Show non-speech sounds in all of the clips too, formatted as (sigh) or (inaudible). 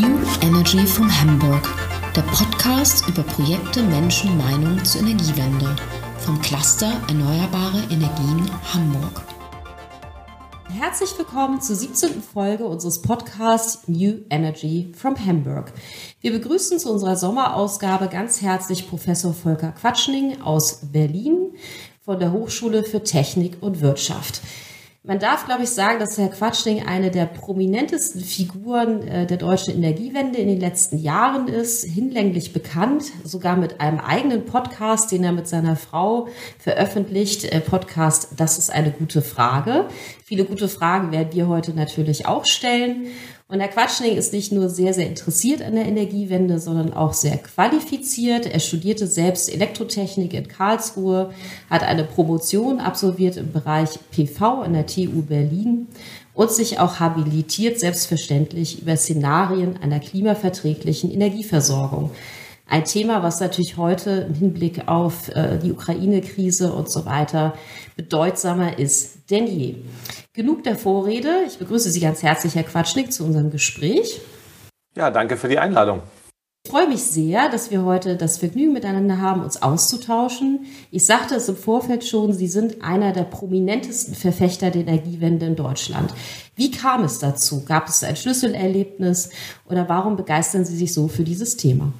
New Energy from Hamburg, der Podcast über Projekte, Menschen, Meinung zur Energiewende vom Cluster Erneuerbare Energien Hamburg. Herzlich willkommen zur 17. Folge unseres Podcasts New Energy from Hamburg. Wir begrüßen zu unserer Sommerausgabe ganz herzlich Professor Volker Quatschning aus Berlin von der Hochschule für Technik und Wirtschaft. Man darf, glaube ich, sagen, dass Herr Quatschning eine der prominentesten Figuren äh, der deutschen Energiewende in den letzten Jahren ist, hinlänglich bekannt, sogar mit einem eigenen Podcast, den er mit seiner Frau veröffentlicht, äh, Podcast Das ist eine gute Frage. Viele gute Fragen werden wir heute natürlich auch stellen. Und Herr Quatschning ist nicht nur sehr, sehr interessiert an der Energiewende, sondern auch sehr qualifiziert. Er studierte selbst Elektrotechnik in Karlsruhe, hat eine Promotion absolviert im Bereich PV an der TU Berlin und sich auch habilitiert, selbstverständlich, über Szenarien einer klimaverträglichen Energieversorgung. Ein Thema, was natürlich heute im Hinblick auf äh, die Ukraine-Krise und so weiter bedeutsamer ist denn je. Genug der Vorrede. Ich begrüße Sie ganz herzlich, Herr Quatschnick, zu unserem Gespräch. Ja, danke für die Einladung. Ich freue mich sehr, dass wir heute das Vergnügen miteinander haben, uns auszutauschen. Ich sagte es im Vorfeld schon, Sie sind einer der prominentesten Verfechter der Energiewende in Deutschland. Wie kam es dazu? Gab es ein Schlüsselerlebnis oder warum begeistern Sie sich so für dieses Thema?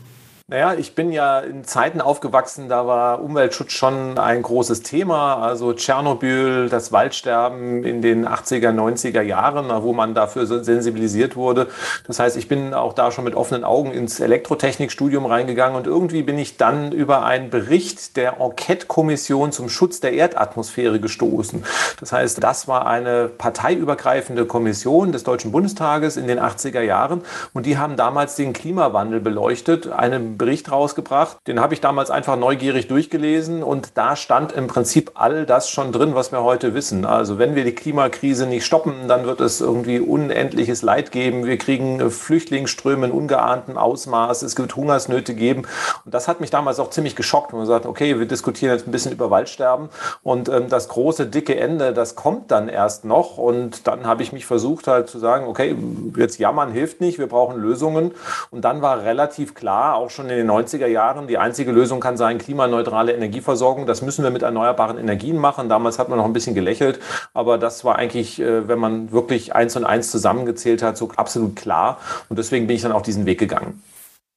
Naja, ich bin ja in Zeiten aufgewachsen, da war Umweltschutz schon ein großes Thema. Also Tschernobyl, das Waldsterben in den 80er, 90er Jahren, wo man dafür sensibilisiert wurde. Das heißt, ich bin auch da schon mit offenen Augen ins Elektrotechnikstudium reingegangen und irgendwie bin ich dann über einen Bericht der Enquete-Kommission zum Schutz der Erdatmosphäre gestoßen. Das heißt, das war eine parteiübergreifende Kommission des Deutschen Bundestages in den 80er Jahren und die haben damals den Klimawandel beleuchtet. Eine Bericht rausgebracht. Den habe ich damals einfach neugierig durchgelesen und da stand im Prinzip all das schon drin, was wir heute wissen. Also wenn wir die Klimakrise nicht stoppen, dann wird es irgendwie unendliches Leid geben. Wir kriegen Flüchtlingsströme in ungeahntem Ausmaß. Es wird Hungersnöte geben. Und das hat mich damals auch ziemlich geschockt. Und man sagt, okay, wir diskutieren jetzt ein bisschen über Waldsterben und ähm, das große, dicke Ende, das kommt dann erst noch. Und dann habe ich mich versucht halt zu sagen, okay, jetzt jammern hilft nicht, wir brauchen Lösungen. Und dann war relativ klar, auch schon in den 90er Jahren, die einzige Lösung kann sein klimaneutrale Energieversorgung. Das müssen wir mit erneuerbaren Energien machen. Damals hat man noch ein bisschen gelächelt, aber das war eigentlich, äh, wenn man wirklich eins und eins zusammengezählt hat, so absolut klar. Und deswegen bin ich dann auf diesen Weg gegangen.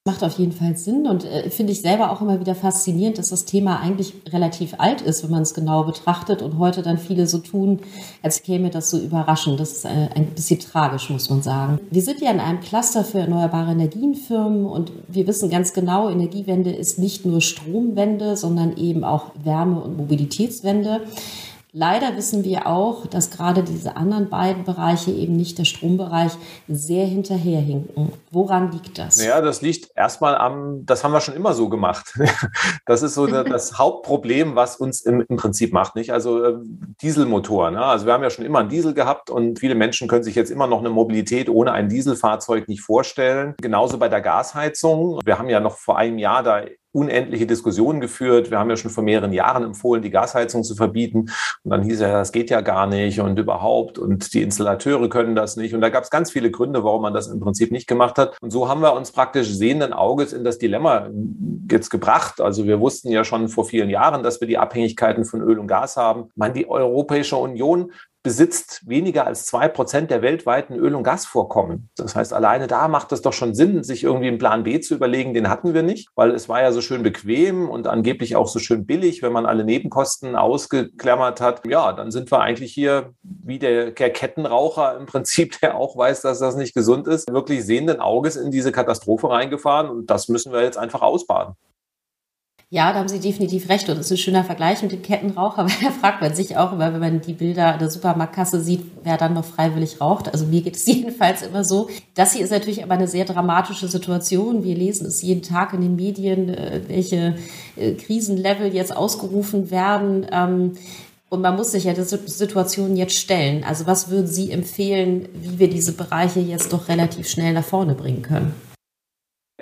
Macht auf jeden Fall Sinn und äh, finde ich selber auch immer wieder faszinierend, dass das Thema eigentlich relativ alt ist, wenn man es genau betrachtet und heute dann viele so tun, als käme das so überraschend. Das ist äh, ein bisschen tragisch, muss man sagen. Wir sind ja in einem Cluster für erneuerbare Energienfirmen und wir wissen ganz genau, Energiewende ist nicht nur Stromwende, sondern eben auch Wärme- und Mobilitätswende. Leider wissen wir auch, dass gerade diese anderen beiden Bereiche, eben nicht der Strombereich, sehr hinterherhinken. Woran liegt das? Ja, das liegt erstmal am, das haben wir schon immer so gemacht. (laughs) Das ist so das (laughs) Hauptproblem, was uns im, im Prinzip macht, nicht? Also äh, Dieselmotor. Ne? Also wir haben ja schon immer einen Diesel gehabt und viele Menschen können sich jetzt immer noch eine Mobilität ohne ein Dieselfahrzeug nicht vorstellen. Genauso bei der Gasheizung. Wir haben ja noch vor einem Jahr da unendliche Diskussionen geführt. Wir haben ja schon vor mehreren Jahren empfohlen, die Gasheizung zu verbieten. Und dann hieß ja, das geht ja gar nicht und überhaupt und die Installateure können das nicht. Und da gab es ganz viele Gründe, warum man das im Prinzip nicht gemacht hat. Und so haben wir uns praktisch sehenden Auges in das Dilemma jetzt gebracht. Also wir wussten ja schon vor vielen Jahren, dass wir die Abhängigkeiten von Öl und Gas haben. Meine, die Europäische Union besitzt weniger als zwei Prozent der weltweiten Öl- und Gasvorkommen. Das heißt, alleine da macht es doch schon Sinn, sich irgendwie einen Plan B zu überlegen. Den hatten wir nicht, weil es war ja so schön bequem und angeblich auch so schön billig, wenn man alle Nebenkosten ausgeklammert hat. Ja, dann sind wir eigentlich hier wie der, der Kettenraucher im Prinzip, der auch weiß, dass das nicht gesund ist, wirklich sehenden Auges in diese Katastrophe reingefahren und das müssen wir jetzt einfach ausbaden. Ja, da haben Sie definitiv recht. Und das ist ein schöner Vergleich mit dem Kettenraucher, (laughs) weil da fragt man sich auch immer, wenn man die Bilder der Supermarktkasse sieht, wer dann noch freiwillig raucht. Also mir geht es (laughs) jedenfalls immer so. Das hier ist natürlich aber eine sehr dramatische Situation. Wir lesen es jeden Tag in den Medien, äh, welche äh, Krisenlevel jetzt ausgerufen werden. Ähm, und man muss sich ja der Situation jetzt stellen. Also was würden Sie empfehlen, wie wir diese Bereiche jetzt doch relativ schnell nach vorne bringen können?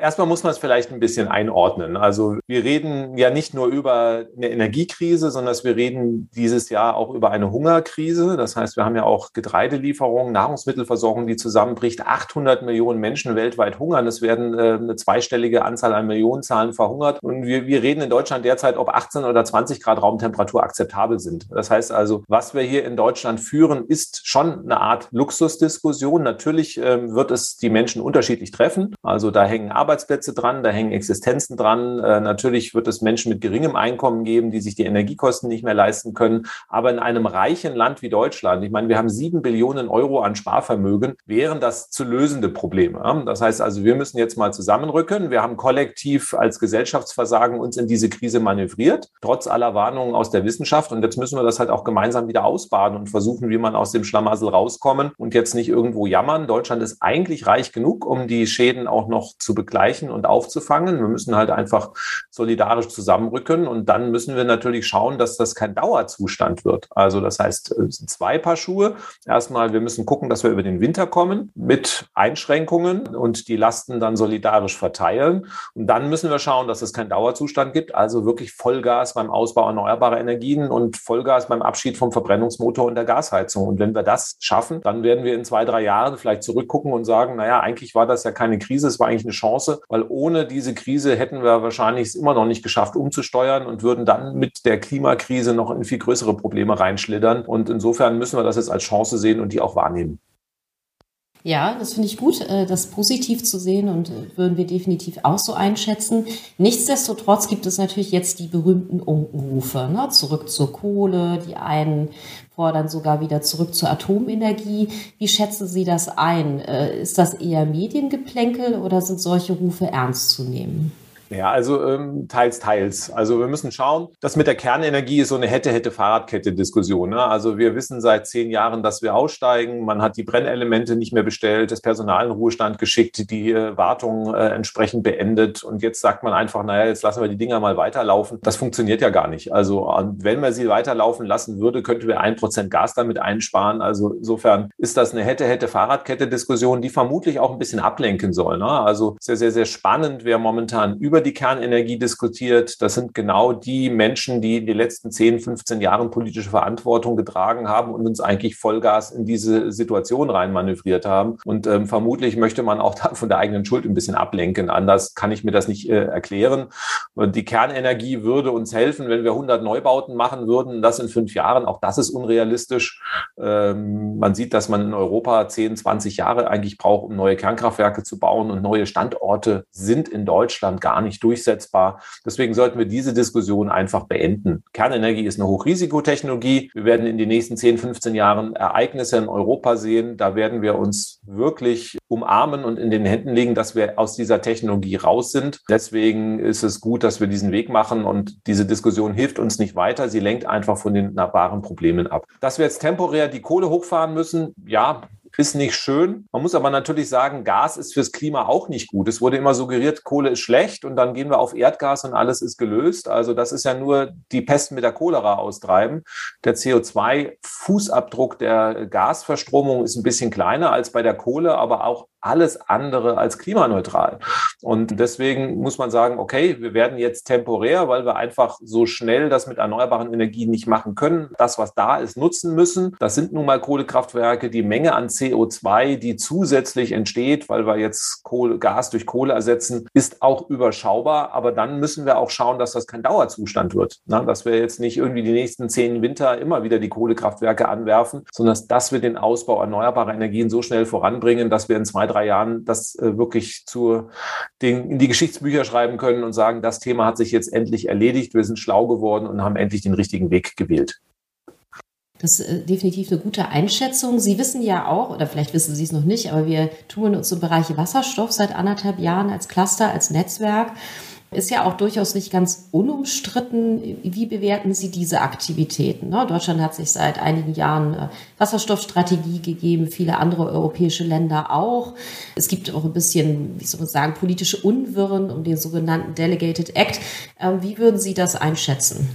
Erstmal muss man es vielleicht ein bisschen einordnen. Also wir reden ja nicht nur über eine Energiekrise, sondern wir reden dieses Jahr auch über eine Hungerkrise. Das heißt, wir haben ja auch Getreidelieferungen, Nahrungsmittelversorgung, die zusammenbricht. 800 Millionen Menschen weltweit hungern. Es werden äh, eine zweistellige Anzahl an Millionenzahlen verhungert. Und wir, wir reden in Deutschland derzeit, ob 18 oder 20 Grad Raumtemperatur akzeptabel sind. Das heißt also, was wir hier in Deutschland führen, ist schon eine Art Luxusdiskussion. Natürlich ähm, wird es die Menschen unterschiedlich treffen. Also da hängen Arbeitsplätze dran, da hängen Existenzen dran. Äh, natürlich wird es Menschen mit geringem Einkommen geben, die sich die Energiekosten nicht mehr leisten können. Aber in einem reichen Land wie Deutschland, ich meine, wir haben sieben Billionen Euro an Sparvermögen, wären das zu lösende Probleme. Das heißt also, wir müssen jetzt mal zusammenrücken. Wir haben kollektiv als Gesellschaftsversagen uns in diese Krise manövriert, trotz aller Warnungen aus der Wissenschaft. Und jetzt müssen wir das halt auch gemeinsam wieder ausbaden und versuchen, wie man aus dem Schlamassel rauskommen und jetzt nicht irgendwo jammern. Deutschland ist eigentlich reich genug, um die Schäden auch noch zu begleichen und aufzufangen. Wir müssen halt einfach solidarisch zusammenrücken und dann müssen wir natürlich schauen, dass das kein Dauerzustand wird. Also das heißt, zwei Paar Schuhe. Erstmal, wir müssen gucken, dass wir über den Winter kommen mit Einschränkungen und die Lasten dann solidarisch verteilen. Und dann müssen wir schauen, dass es keinen Dauerzustand gibt. Also wirklich Vollgas beim Ausbau erneuerbarer Energien und Vollgas beim Abschied vom Verbrennungsmotor und der Gasheizung. Und wenn wir das schaffen, dann werden wir in zwei, drei Jahren vielleicht zurückgucken und sagen, naja, eigentlich war das ja keine Krise, es war eigentlich eine Chance, weil ohne diese Krise hätten wir wahrscheinlich es immer noch nicht geschafft, umzusteuern und würden dann mit der Klimakrise noch in viel größere Probleme reinschlittern. Und insofern müssen wir das jetzt als Chance sehen und die auch wahrnehmen. Ja, das finde ich gut, äh, das positiv zu sehen und äh, würden wir definitiv auch so einschätzen. Nichtsdestotrotz gibt es natürlich jetzt die berühmten Unkenrufe, ne? zurück zur Kohle, die einen fordern sogar wieder zurück zur Atomenergie. Wie schätzen Sie das ein? Äh, ist das eher Mediengeplänkel oder sind solche Rufe ernst zu nehmen? Ja, also ähm, teils, teils. Also wir müssen schauen, das mit der Kernenergie ist so eine hätte-hätte-Fahrradkette-Diskussion. Ne? Also wir wissen seit zehn Jahren, dass wir aussteigen. Man hat die Brennelemente nicht mehr bestellt, das Personal in Ruhestand geschickt, die äh, Wartung äh, entsprechend beendet. Und jetzt sagt man einfach, naja, jetzt lassen wir die Dinger mal weiterlaufen. Das funktioniert ja gar nicht. Also wenn man sie weiterlaufen lassen würde, könnten wir ein Prozent Gas damit einsparen. Also insofern ist das eine hätte-hätte-Fahrradkette-Diskussion, die vermutlich auch ein bisschen ablenken soll. Ne? Also sehr, sehr, sehr spannend, wer momentan über die Kernenergie diskutiert. Das sind genau die Menschen, die in den letzten 10, 15 Jahren politische Verantwortung getragen haben und uns eigentlich Vollgas in diese Situation reinmanövriert haben. Und ähm, vermutlich möchte man auch (laughs) von der eigenen Schuld ein bisschen ablenken. Anders kann ich mir das nicht äh, erklären. Und die Kernenergie würde uns helfen, wenn wir 100 Neubauten machen würden. Das in fünf Jahren. Auch das ist unrealistisch. Ähm, man sieht, dass man in Europa 10, 20 Jahre eigentlich braucht, um neue Kernkraftwerke zu bauen. Und neue Standorte sind in Deutschland gar nicht durchsetzbar. Deswegen sollten wir diese Diskussion einfach beenden. Kernenergie ist eine Hochrisikotechnologie. Wir werden in den nächsten 10, 15 Jahren Ereignisse in Europa sehen. Da werden wir uns wirklich umarmen und in den Händen legen, dass wir aus dieser Technologie raus sind. Deswegen ist es gut, dass wir diesen Weg machen und diese Diskussion hilft uns nicht weiter. Sie lenkt einfach von den wahren Problemen ab. Dass wir jetzt temporär die Kohle hochfahren müssen, ja, ist nicht schön. Man muss aber natürlich sagen, Gas ist fürs Klima auch nicht gut. Es wurde immer suggeriert, Kohle ist schlecht und dann gehen wir auf Erdgas und alles ist gelöst. Also das ist ja nur die Pest mit der Cholera austreiben. Der CO2-Fußabdruck der Gasverstromung ist ein bisschen kleiner als bei der Kohle, aber auch alles andere als klimaneutral. Und deswegen muss man sagen, okay, wir werden jetzt temporär, weil wir einfach so schnell das mit erneuerbaren Energien nicht machen können, das, was da ist, nutzen müssen. Das sind nun mal Kohlekraftwerke. Die Menge an CO2, die zusätzlich entsteht, weil wir jetzt Kohle, Gas durch Kohle ersetzen, ist auch überschaubar. Aber dann müssen wir auch schauen, dass das kein Dauerzustand wird. Na, dass wir jetzt nicht irgendwie die nächsten zehn Winter immer wieder die Kohlekraftwerke anwerfen, sondern dass wir den Ausbau erneuerbarer Energien so schnell voranbringen, dass wir in zwei, drei Jahren das äh, wirklich zu den, in die Geschichtsbücher schreiben können und sagen, das Thema hat sich jetzt endlich erledigt, wir sind schlau geworden und haben endlich den richtigen Weg gewählt. Das ist äh, definitiv eine gute Einschätzung. Sie wissen ja auch, oder vielleicht wissen Sie es noch nicht, aber wir tun uns im Bereich Wasserstoff seit anderthalb Jahren als Cluster, als Netzwerk. Ist ja auch durchaus nicht ganz unumstritten. Wie bewerten Sie diese Aktivitäten? Ne, Deutschland hat sich seit einigen Jahren äh, Wasserstoffstrategie gegeben, viele andere europäische Länder auch. Es gibt auch ein bisschen, wie soll man sagen, politische Unwirren um den sogenannten Delegated Act. Ähm, wie würden Sie das einschätzen?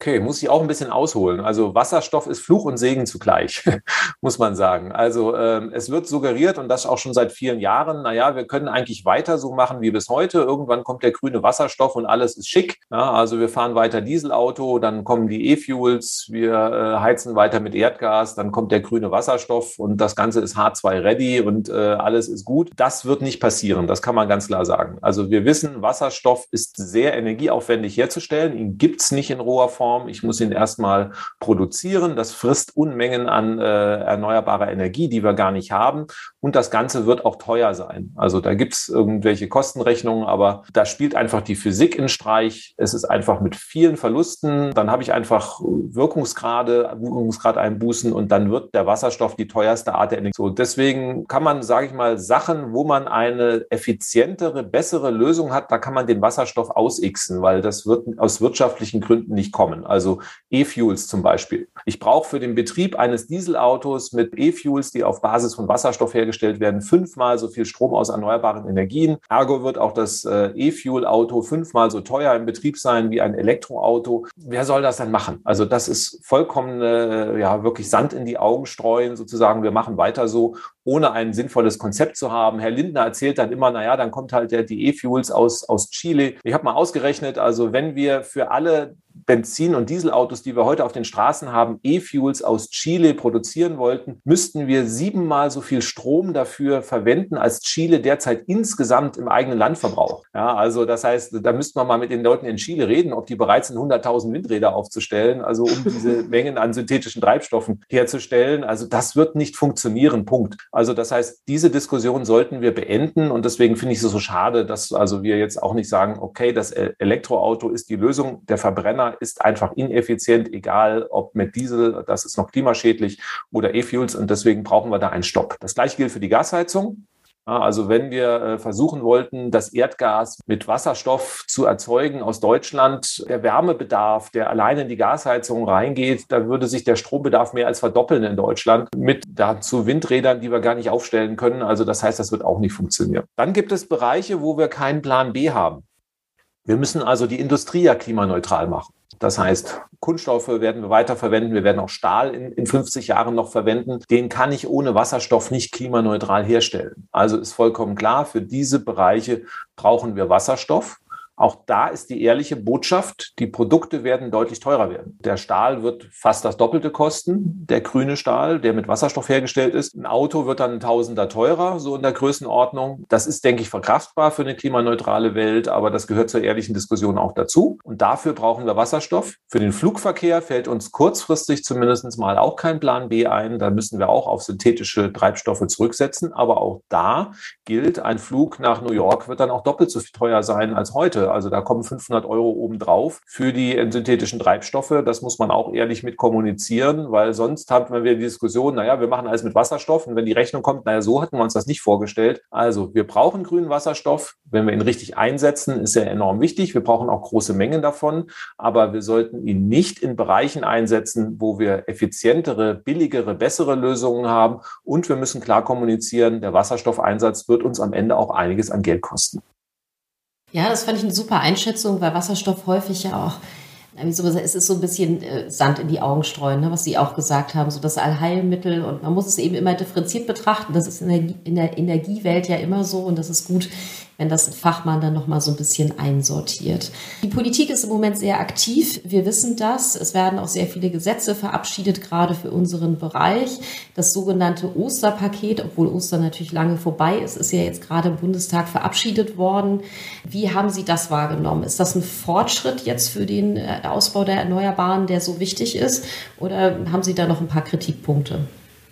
Okay, muss ich auch ein bisschen ausholen. Also Wasserstoff ist Fluch und Segen zugleich, (laughs) muss man sagen. Also ähm, es wird suggeriert und das auch schon seit vielen Jahren, naja, wir können eigentlich weiter so machen wie bis heute. Irgendwann kommt der grüne Wasserstoff und alles ist schick. Ja, also wir fahren weiter Dieselauto, dann kommen die E-Fuels, wir äh, heizen weiter mit Erdgas, dann kommt der grüne Wasserstoff und das Ganze ist H2-ready und äh, alles ist gut. Das wird nicht passieren, das kann man ganz klar sagen. Also wir wissen, Wasserstoff ist sehr energieaufwendig herzustellen. Ihn gibt's nicht in roher Form. Form. Ich muss ihn erstmal produzieren. Das frisst Unmengen an äh, erneuerbarer Energie, die wir gar nicht haben. Und das Ganze wird auch teuer sein. Also da gibt es irgendwelche Kostenrechnungen, aber da spielt einfach die Physik in Streich. Es ist einfach mit vielen Verlusten. Dann habe ich einfach Wirkungsgrade, Wirkungsgrad einbußen und dann wird der Wasserstoff die teuerste Art der Energie. So, deswegen kann man, sage ich mal, Sachen, wo man eine effizientere, bessere Lösung hat, da kann man den Wasserstoff ausixen, weil das wird aus wirtschaftlichen Gründen nicht kommen kommen, also E-Fuels zum Beispiel. Ich brauche für den Betrieb eines Dieselautos mit E-Fuels, die auf Basis von Wasserstoff hergestellt werden, fünfmal so viel Strom aus erneuerbaren Energien. Ergo wird auch das äh, E-Fuel-Auto fünfmal so teuer im Betrieb sein wie ein Elektroauto. Wer soll das dann machen? Also das ist vollkommen, äh, ja, wirklich Sand in die Augen streuen, sozusagen. Wir machen weiter so, ohne ein sinnvolles Konzept zu haben. Herr Lindner erzählt dann immer, naja, dann kommt halt der, die E-Fuels aus, aus Chile. Ich habe mal ausgerechnet, also wenn wir für alle Benzin- und Dieselautos, die wir heute auf den Straßen haben, E-Fuels aus Chile produzieren wollten, müssten wir siebenmal so viel Strom dafür verwenden, als Chile derzeit insgesamt im eigenen Land verbraucht. Ja, also das heißt, da müsste man mal mit den Leuten in Chile reden, ob die bereit sind, 100.000 Windräder aufzustellen, also um diese (laughs) Mengen an synthetischen Treibstoffen herzustellen. Also das wird nicht funktionieren, Punkt. Also das heißt, diese Diskussion sollten wir beenden und deswegen finde ich es so schade, dass also wir jetzt auch nicht sagen, okay, das Elektroauto ist die Lösung, der Verbrenner ist einfach ineffizient, egal ob mit Diesel, das ist noch klimaschädlich, oder E-Fuels. Und deswegen brauchen wir da einen Stopp. Das gleiche gilt für die Gasheizung. Also wenn wir äh, versuchen wollten, das Erdgas mit Wasserstoff zu erzeugen aus Deutschland, der Wärmebedarf, der alleine in die Gasheizung reingeht, da würde sich der Strombedarf mehr als verdoppeln in Deutschland mit dazu Windrädern, die wir gar nicht aufstellen können. Also das heißt, das wird auch nicht funktionieren. Dann gibt es Bereiche, wo wir keinen Plan B haben. Wir müssen also die Industrie ja klimaneutral machen. Das heißt, Kunststoffe werden wir weiterverwenden. Wir werden auch Stahl in, in 50 Jahren noch verwenden. Den kann ich ohne Wasserstoff nicht klimaneutral herstellen. Also ist vollkommen klar, für diese Bereiche brauchen wir Wasserstoff. Auch da ist die ehrliche Botschaft, die Produkte werden deutlich teurer werden. Der Stahl wird fast das Doppelte kosten, der grüne Stahl, der mit Wasserstoff hergestellt ist. Ein Auto wird dann ein Tausender teurer, so in der Größenordnung. Das ist, denke ich, verkraftbar für eine klimaneutrale Welt, aber das gehört zur ehrlichen Diskussion auch dazu. Und dafür brauchen wir Wasserstoff. Für den Flugverkehr fällt uns kurzfristig zumindest mal auch kein Plan B ein. Da müssen wir auch auf synthetische Treibstoffe zurücksetzen. Aber auch da gilt, ein Flug nach New York wird dann auch doppelt so teuer sein als heute. Also da kommen 500 Euro obendrauf für die synthetischen Treibstoffe. Das muss man auch ehrlich mit kommunizieren, weil sonst haben wir die Diskussion, naja, wir machen alles mit Wasserstoff und wenn die Rechnung kommt, naja, so hatten wir uns das nicht vorgestellt. Also wir brauchen grünen Wasserstoff. Wenn wir ihn richtig einsetzen, ist er enorm wichtig. Wir brauchen auch große Mengen davon, aber wir sollten ihn nicht in Bereichen einsetzen, wo wir effizientere, billigere, bessere Lösungen haben. Und wir müssen klar kommunizieren, der Wasserstoffeinsatz wird uns am Ende auch einiges an Geld kosten. Ja, das fand ich eine super Einschätzung, weil Wasserstoff häufig ja auch, es ist so ein bisschen äh, Sand in die Augen streuen, ne, was Sie auch gesagt haben, so das Allheilmittel und man muss es eben immer differenziert betrachten. Das ist in der Energiewelt ja immer so und das ist gut, wenn das ein Fachmann dann nochmal so ein bisschen einsortiert. Die Politik ist im Moment sehr aktiv. Wir wissen das. Es werden auch sehr viele Gesetze verabschiedet, gerade für unseren Bereich. Das sogenannte Osterpaket, obwohl Ostern natürlich lange vorbei ist, ist ja jetzt gerade im Bundestag verabschiedet worden. Wie haben Sie das wahrgenommen? Ist das ein Fortschritt jetzt für den äh, Ausbau der Erneuerbaren, der so wichtig ist? Oder haben Sie da noch ein paar Kritikpunkte?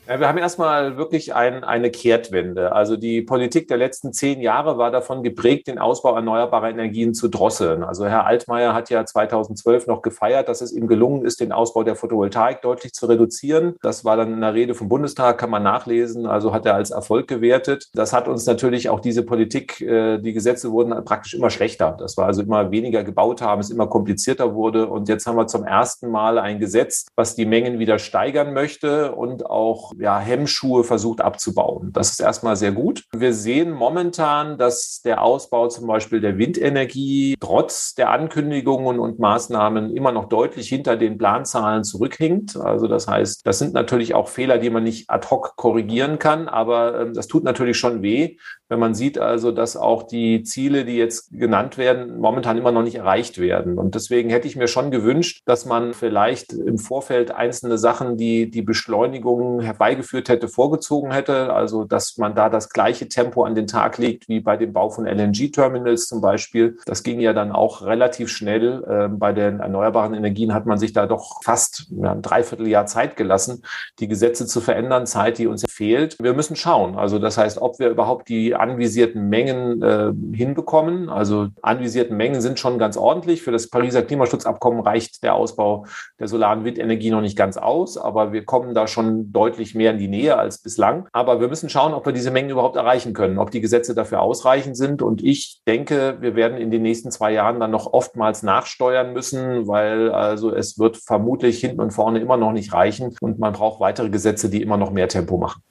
Ja, wir haben erstmal wirklich ein, eine Kehrtwende. Also die Politik der letzten zehn Jahre war davon geprägt, den Ausbau erneuerbarer Energien zu drosseln. Also Herr Altmaier hat ja 2012 noch gefeiert, dass es ihm gelungen ist, den Ausbau der Photovoltaik deutlich zu reduzieren. Das war dann in der Rede vom Bundestag, kann man nachlesen. Also hat er als Erfolg gewertet. Das hat uns natürlich auch diese Politik, äh, die Gesetze wurden praktisch immer schlechter. Das war also immer weniger gebaut haben, es immer komplizierter wurde. Und jetzt haben wir zum ersten Mal ein Gesetz, was die Mengen wieder steigern möchte und auch ja, Hemmschuhe versucht abzubauen. Das ist erstmal sehr gut. Wir sehen momentan, dass der Ausbau zum Beispiel der Windenergie trotz der Ankündigungen und Maßnahmen immer noch deutlich hinter den Planzahlen zurückhinkt. Also das heißt, das sind natürlich auch Fehler, die man nicht ad hoc korrigieren kann, aber ähm, das tut natürlich schon weh, wenn man sieht also, dass auch die Ziele, die jetzt genannt werden, momentan immer noch nicht erreicht werden. Und deswegen hätte ich mir schon gewünscht, dass man vielleicht im Vorfeld einzelne Sachen, die die Beschleunigung herbeigeführt hätte, vorgezogen hätte. Also, dass man da das gleiche Tempo an den Tag legt wie bei dem Bau von LNG-Terminals zum Beispiel. Das ging ja dann auch relativ schnell. Ähm, bei den erneuerbaren Energien hat man sich da doch fast ein Dreivierteljahr Zeit gelassen, die Gesetze zu verändern, Zeit, die uns fehlt. Wir müssen schauen. Also, das heißt, ob wir überhaupt die anvisierten Mengen äh, hinbekommen. Also anvisierten Mengen sind schon ganz ordentlich. Für das Pariser Klimaschutzabkommen reicht der Ausbau der solaren Windenergie noch nicht ganz aus, aber wir kommen da schon deutlich mehr in die Nähe als bislang. Aber wir müssen schauen, ob wir diese Mengen überhaupt erreichen können, ob die Gesetze dafür ausreichend sind. Und ich denke, wir werden in den nächsten zwei Jahren dann noch oftmals nachsteuern müssen, weil also es wird vermutlich hinten und vorne immer noch nicht reichen und man braucht weitere Gesetze, die immer noch mehr Tempo machen.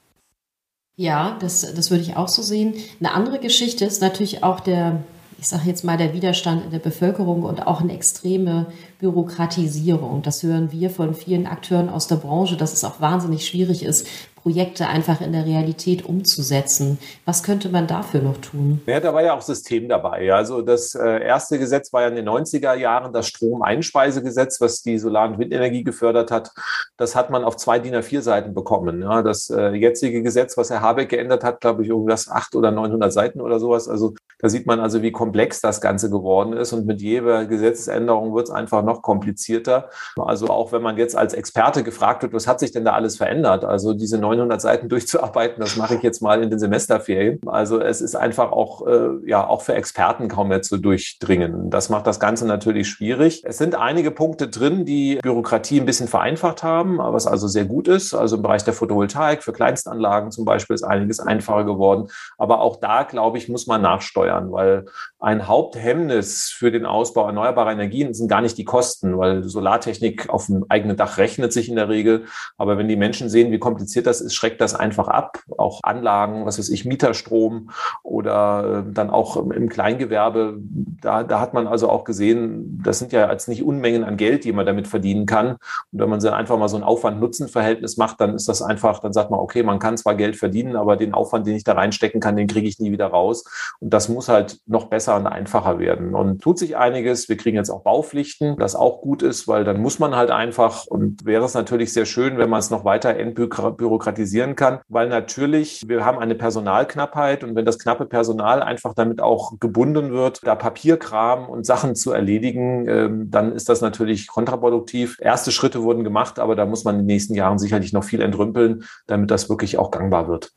Ja, das, das würde ich auch so sehen. Eine andere Geschichte ist natürlich auch der, ich sage jetzt mal, der Widerstand in der Bevölkerung und auch eine extreme Bürokratisierung. Das hören wir von vielen Akteuren aus der Branche, dass es auch wahnsinnig schwierig ist, Projekte einfach in der Realität umzusetzen. Was könnte man dafür noch tun? Ja, da war ja auch System dabei. Also das äh, erste Gesetz war ja in den 90er Jahren das Stromeinspeisegesetz, was die Solar- und Windenergie gefördert hat. Das hat man auf zwei DIN A4 Seiten bekommen. Ja, das äh, jetzige Gesetz, was Herr Habeck geändert hat, glaube ich, irgendwas acht oder 900 Seiten oder sowas. Also da sieht man also, wie komplex das Ganze geworden ist. Und mit jeder Gesetzesänderung wird es einfach noch komplizierter. Also auch wenn man jetzt als Experte gefragt wird, was hat sich denn da alles verändert? Also diese 900 Seiten durchzuarbeiten, das mache ich jetzt mal in den Semesterferien. Also es ist einfach auch, äh, ja, auch für Experten kaum mehr zu durchdringen. Das macht das Ganze natürlich schwierig. Es sind einige Punkte drin, die Bürokratie ein bisschen vereinfacht haben, was also sehr gut ist. Also im Bereich der Photovoltaik für Kleinstanlagen zum Beispiel ist einiges einfacher geworden. Aber auch da, glaube ich, muss man nachsteuern, weil ein Haupthemmnis für den Ausbau erneuerbarer Energien sind gar nicht die Kosten, weil Solartechnik auf dem eigenen Dach rechnet sich in der Regel. Aber wenn die Menschen sehen, wie kompliziert das ist, schreckt das einfach ab. Auch Anlagen, was weiß ich, Mieterstrom oder äh, dann auch im Kleingewerbe, da, da hat man also auch gesehen, das sind ja als nicht Unmengen an Geld, die man damit verdienen kann. Und wenn man dann einfach mal so ein Aufwand-Nutzen-Verhältnis macht, dann ist das einfach, dann sagt man, okay, man kann zwar Geld verdienen, aber den Aufwand, den ich da reinstecken kann, den kriege ich nie wieder raus. Und das muss halt noch besser und einfacher werden. Und tut sich einiges. Wir kriegen jetzt auch Baupflichten, das auch gut ist, weil dann muss man halt einfach und wäre es natürlich sehr schön, wenn man es noch weiter entbürokratisieren kann, weil natürlich wir haben eine Personalknappheit und wenn das knappe Personal einfach damit auch gebunden wird, da Papierkram und Sachen zu erledigen, ähm, dann ist das natürlich kontraproduktiv. Erste Schritte wurden gemacht, aber da muss man in den nächsten Jahren sicherlich noch viel entrümpeln, damit das wirklich auch gangbar wird.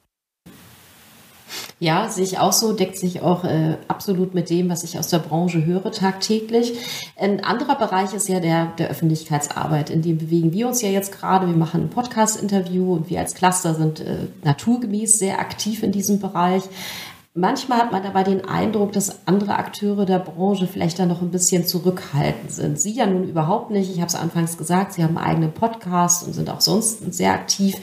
Ja, sehe ich auch so, deckt sich auch äh, absolut mit dem, was ich aus der Branche höre tagtäglich. Ein anderer Bereich ist ja der der Öffentlichkeitsarbeit, in dem bewegen wir uns ja jetzt gerade. Wir machen ein Podcast-Interview und wir als Cluster sind äh, naturgemäß sehr aktiv in diesem Bereich. Manchmal hat man dabei den Eindruck, dass andere Akteure der Branche vielleicht da noch ein bisschen zurückhaltend sind. Sie ja nun überhaupt nicht. Ich habe es anfangs gesagt, Sie haben einen eigenen Podcast und sind auch sonst sehr aktiv.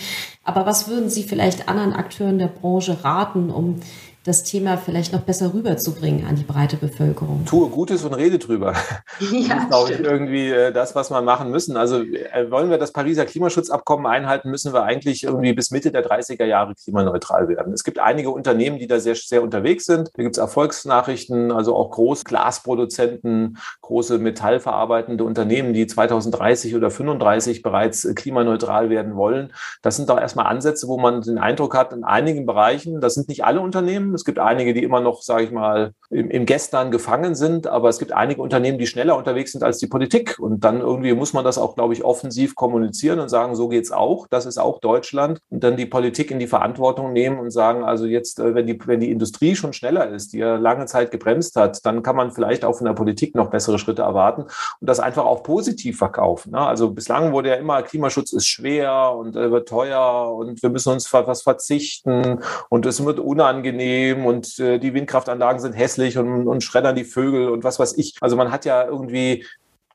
Aber was würden Sie vielleicht anderen Akteuren der Branche raten, um das Thema vielleicht noch besser rüberzubringen an die breite Bevölkerung. Tue Gutes und rede drüber. (laughs) Ja, das ist, glaube ich, irgendwie äh, das, was wir machen müssen. Also äh, wollen wir das Pariser Klimaschutzabkommen einhalten, müssen wir eigentlich irgendwie bis Mitte der 30er Jahre klimaneutral werden. Es gibt einige Unternehmen, die da sehr, sehr unterwegs sind. Da gibt es Erfolgsnachrichten, also auch große Glasproduzenten, große metallverarbeitende Unternehmen, die 2030 oder 35 bereits äh, klimaneutral werden wollen. Das sind doch erstmal Ansätze, wo man den Eindruck hat, in einigen Bereichen, das sind nicht alle Unternehmen, es gibt einige, die immer noch, sage ich mal, im, im Gestern gefangen sind, aber es gibt einige Unternehmen, die schneller unterwegs sind als die Politik. Und dann irgendwie muss man das auch, glaube ich, offensiv kommunizieren und sagen, so geht's auch. Das ist auch Deutschland. Und dann die Politik in die Verantwortung nehmen und sagen, also jetzt, äh, wenn die, wenn die Industrie schon schneller ist, die ja lange Zeit gebremst hat, dann kann man vielleicht auch von der Politik noch bessere Schritte erwarten und das einfach auch positiv verkaufen. Ne? Also bislang wurde ja immer, Klimaschutz ist schwer und äh, wird teuer und wir müssen uns was verzichten und es wird unangenehm Problem und äh, die Windkraftanlagen sind hässlich und, und schreddern die Vögel und was weiß ich. Also man hat ja irgendwie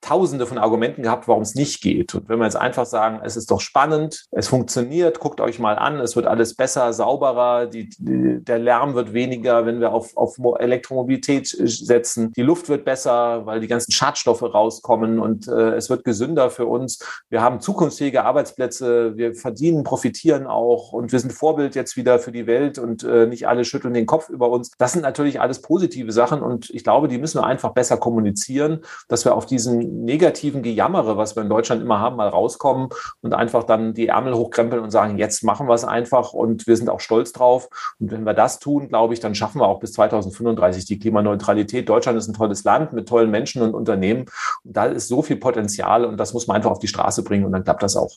tausende von Argumenten gehabt, warum es nicht geht. Und wenn wir jetzt einfach sagen, es ist doch spannend, es funktioniert, guckt euch mal an, es wird alles besser, sauberer, die, die, der Lärm wird weniger, wenn wir auf, auf Elektromobilität setzen, die Luft wird besser, weil die ganzen Schadstoffe rauskommen und äh, es wird gesünder für uns. Wir haben zukunftsfähige Arbeitsplätze, wir verdienen, profitieren auch und wir sind Vorbild jetzt wieder für die Welt und äh, nicht alle schütteln den Kopf über uns. Das sind natürlich alles positive Sachen und ich glaube, die müssen wir einfach besser kommunizieren, dass wir auf diesen negativen Gejammere, was wir in Deutschland immer haben, mal rauskommen und einfach dann die Ärmel hochkrempeln und sagen, jetzt machen wir es einfach und wir sind auch stolz drauf. Und wenn wir das tun, glaube ich, dann schaffen wir auch bis 2035 die Klimaneutralität. Deutschland ist ein tolles Land mit tollen Menschen und Unternehmen. Und da ist so viel Potenzial und das muss man einfach auf die Straße bringen und dann klappt das auch.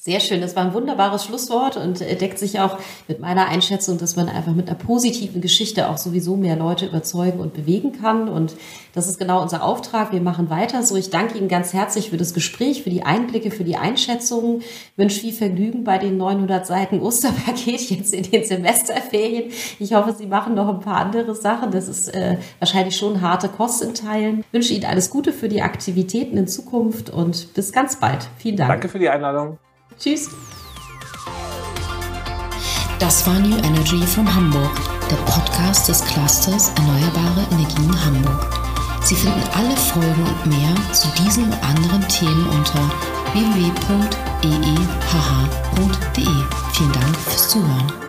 Sehr schön, das war ein wunderbares Schlusswort und deckt sich auch mit meiner Einschätzung, dass man einfach mit einer positiven Geschichte auch sowieso mehr Leute überzeugen und bewegen kann. Und das ist genau unser Auftrag. Wir machen weiter so. Ich danke Ihnen ganz herzlich für das Gespräch, für die Einblicke, für die Einschätzungen. Wünsche viel Vergnügen bei den 900 Seiten Osterpaket jetzt in den Semesterferien. Ich hoffe, Sie machen noch ein paar andere Sachen. Das ist äh, wahrscheinlich schon harte Kost in Teilen. Ich wünsche Ihnen alles Gute für die Aktivitäten in Zukunft und bis ganz bald. Vielen Dank. Danke für die Einladung. Tschüss. Das war New Energy from Hamburg, der Podcast des Clusters Erneuerbare Energien Hamburg. Sie finden alle Folgen und mehr zu diesen und anderen Themen unter www.eehh.de. Vielen Dank fürs Zuhören.